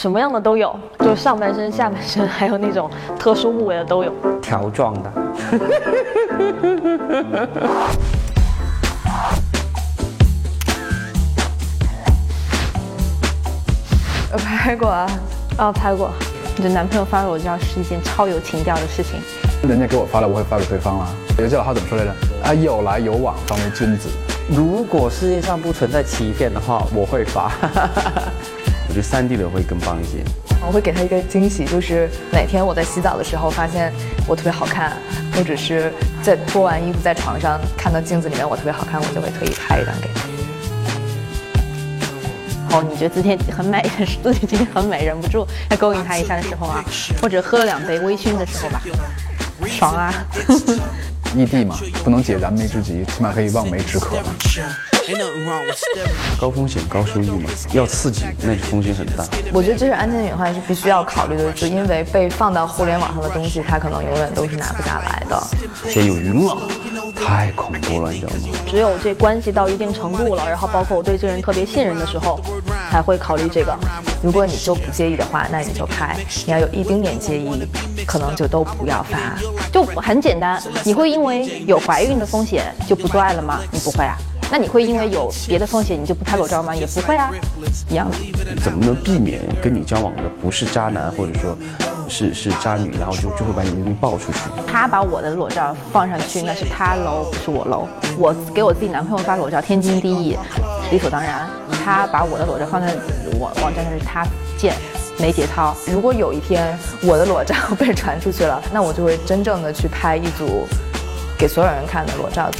什么样的都有，就上半身、下半身，还有那种特殊部位的都有。条状的。我拍过啊，啊，拍过。你的男朋友发裸照是一件超有情调的事情。人家给我发了，我会发给对方啦。有句老话怎么说来着？啊，有来有往方为君子。如果世界上不存在欺骗的话，我会发。我觉得三 D 的会更棒一些。我会给他一个惊喜，就是哪天我在洗澡的时候发现我特别好看，或者是在脱完衣服在床上看到镜子里面我特别好看，我就会特意拍一张给他。哦，你觉得今天很美，自己今天很美，忍不住要勾引他一下的时候啊，或者喝了两杯微醺的时候吧，爽啊！异地嘛，不能解燃眉之急，起码可以望梅止渴嘛。高风险高收益嘛，要刺激，那风险很大。我觉得这是安全隐患是必须要考虑的，就因为被放到互联网上的东西，它可能永远都是拿不下来的。现在有云了，太恐怖了，你知道吗？只有这关系到一定程度了，然后包括我对这个人特别信任的时候，才会考虑这个。如果你就不介意的话，那你就拍；你要有一丁点介意，可能就都不要发。就很简单，你会因为有怀孕的风险就不做爱了吗？你不会啊。那你会因为有别的风险你就不拍裸照吗？也不会啊，一样的。怎么能避免跟你交往的不是渣男，或者说，是是渣女，然后就就会把你的东西爆出去？他把我的裸照放上去，那是他 low，不是我 low。我给我自己男朋友发裸照，天经地义，理所当然。他把我的裸照放在我网站上，是他贱，没节操。如果有一天我的裸照被传出去了，那我就会真正的去拍一组给所有人看的裸照。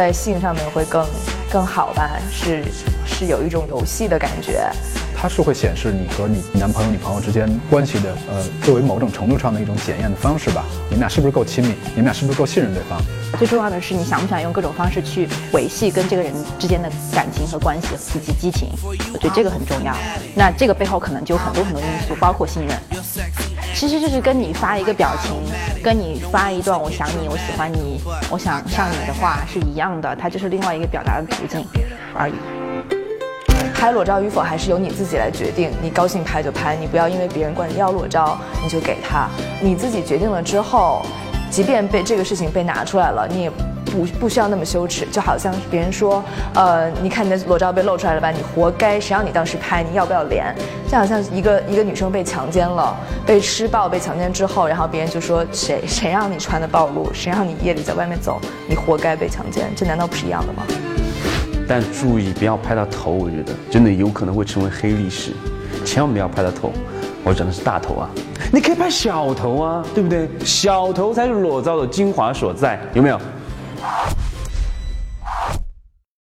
在性上面会更更好吧？是是有一种游戏的感觉。它是会显示你和你男朋友、女朋友之间关系的，呃，作为某种程度上的一种检验的方式吧。你们俩是不是够亲密？你们俩是不是够信任对方？最重要的是，你想不想用各种方式去维系跟这个人之间的感情和关系以及激情？我觉得这个很重要。那这个背后可能就有很多很多因素，包括信任。其实就是跟你发一个表情，跟你发一段“我想你，我喜欢你，我想上你”的话是一样的，它就是另外一个表达的途径而已。拍裸照与否还是由你自己来决定，你高兴拍就拍，你不要因为别人管你要裸照你就给他。你自己决定了之后，即便被这个事情被拿出来了，你也不不需要那么羞耻。就好像别人说，呃，你看你的裸照被露出来了吧，你活该，谁让你当时拍，你要不要脸？就好像一个一个女生被强奸了，被施暴，被强奸之后，然后别人就说谁谁让你穿的暴露，谁让你夜里在外面走，你活该被强奸，这难道不是一样的吗？但注意不要拍到头，我觉得真的有可能会成为黑历史，千万不要拍到头。我讲的是大头啊，你可以拍小头啊，对不对？小头才是裸照的精华所在，有没有？Bye.